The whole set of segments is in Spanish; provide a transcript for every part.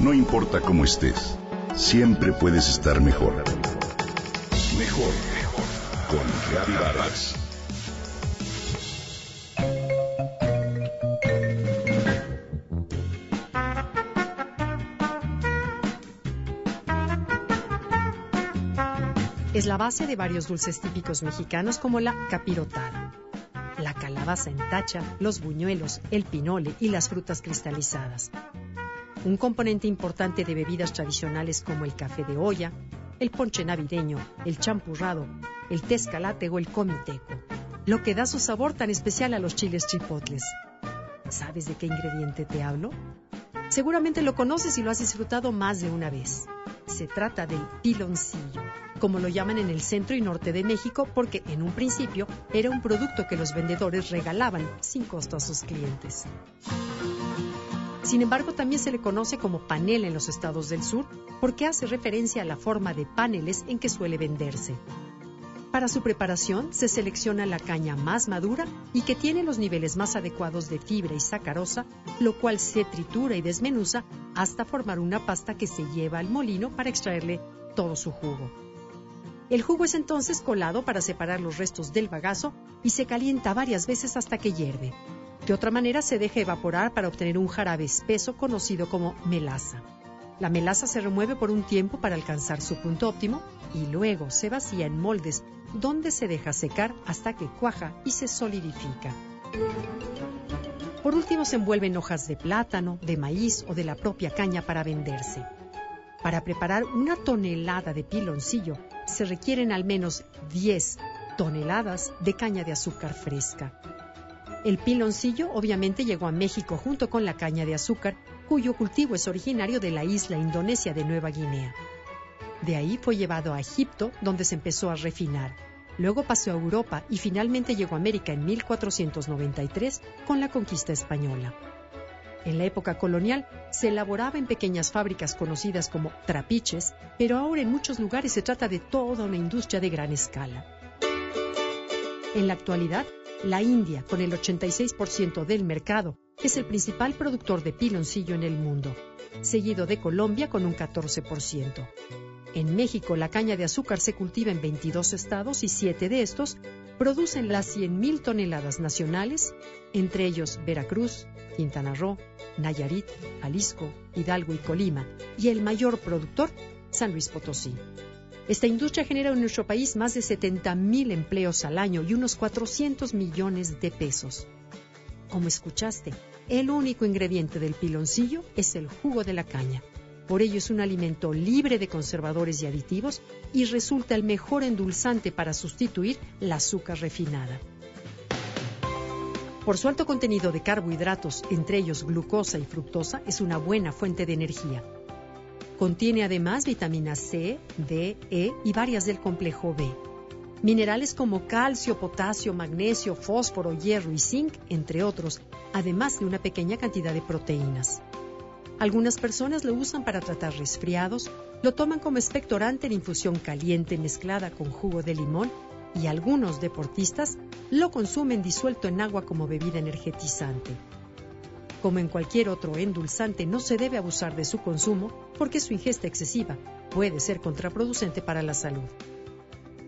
No importa cómo estés, siempre puedes estar mejor. Mejor, mejor. Con Reavivadas. Es la base de varios dulces típicos mexicanos como la capirotada, la calabaza en tacha, los buñuelos, el pinole y las frutas cristalizadas. Un componente importante de bebidas tradicionales como el café de olla, el ponche navideño, el champurrado, el tezcalate o el comiteco, lo que da su sabor tan especial a los chiles chipotles. ¿Sabes de qué ingrediente te hablo? Seguramente lo conoces y lo has disfrutado más de una vez. Se trata del piloncillo, como lo llaman en el centro y norte de México, porque en un principio era un producto que los vendedores regalaban sin costo a sus clientes. Sin embargo, también se le conoce como panela en los estados del sur porque hace referencia a la forma de paneles en que suele venderse. Para su preparación se selecciona la caña más madura y que tiene los niveles más adecuados de fibra y sacarosa, lo cual se tritura y desmenuza hasta formar una pasta que se lleva al molino para extraerle todo su jugo. El jugo es entonces colado para separar los restos del bagazo y se calienta varias veces hasta que hierve. De otra manera se deja evaporar para obtener un jarabe espeso conocido como melaza. La melaza se remueve por un tiempo para alcanzar su punto óptimo y luego se vacía en moldes donde se deja secar hasta que cuaja y se solidifica. Por último se envuelven hojas de plátano, de maíz o de la propia caña para venderse. Para preparar una tonelada de piloncillo se requieren al menos 10 toneladas de caña de azúcar fresca. El piloncillo obviamente llegó a México junto con la caña de azúcar, cuyo cultivo es originario de la isla indonesia de Nueva Guinea. De ahí fue llevado a Egipto, donde se empezó a refinar. Luego pasó a Europa y finalmente llegó a América en 1493 con la conquista española. En la época colonial se elaboraba en pequeñas fábricas conocidas como trapiches, pero ahora en muchos lugares se trata de toda una industria de gran escala. En la actualidad, la India, con el 86% del mercado, es el principal productor de piloncillo en el mundo, seguido de Colombia con un 14%. En México, la caña de azúcar se cultiva en 22 estados y 7 de estos producen las 100.000 toneladas nacionales, entre ellos Veracruz, Quintana Roo, Nayarit, Jalisco, Hidalgo y Colima, y el mayor productor, San Luis Potosí. Esta industria genera en nuestro país más de 70.000 empleos al año y unos 400 millones de pesos. Como escuchaste, el único ingrediente del piloncillo es el jugo de la caña. Por ello es un alimento libre de conservadores y aditivos y resulta el mejor endulzante para sustituir la azúcar refinada. Por su alto contenido de carbohidratos, entre ellos glucosa y fructosa, es una buena fuente de energía. Contiene además vitamina C, D, E y varias del complejo B. Minerales como calcio, potasio, magnesio, fósforo, hierro y zinc, entre otros, además de una pequeña cantidad de proteínas. Algunas personas lo usan para tratar resfriados, lo toman como expectorante en infusión caliente mezclada con jugo de limón y algunos deportistas lo consumen disuelto en agua como bebida energetizante. Como en cualquier otro endulzante, no se debe abusar de su consumo porque su ingesta excesiva puede ser contraproducente para la salud.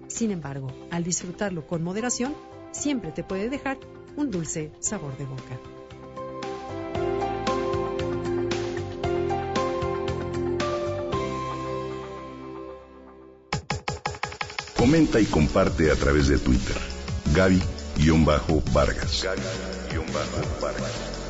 Sin embargo, al disfrutarlo con moderación, siempre te puede dejar un dulce sabor de boca. Comenta y comparte a través de Twitter. Gaby-Vargas.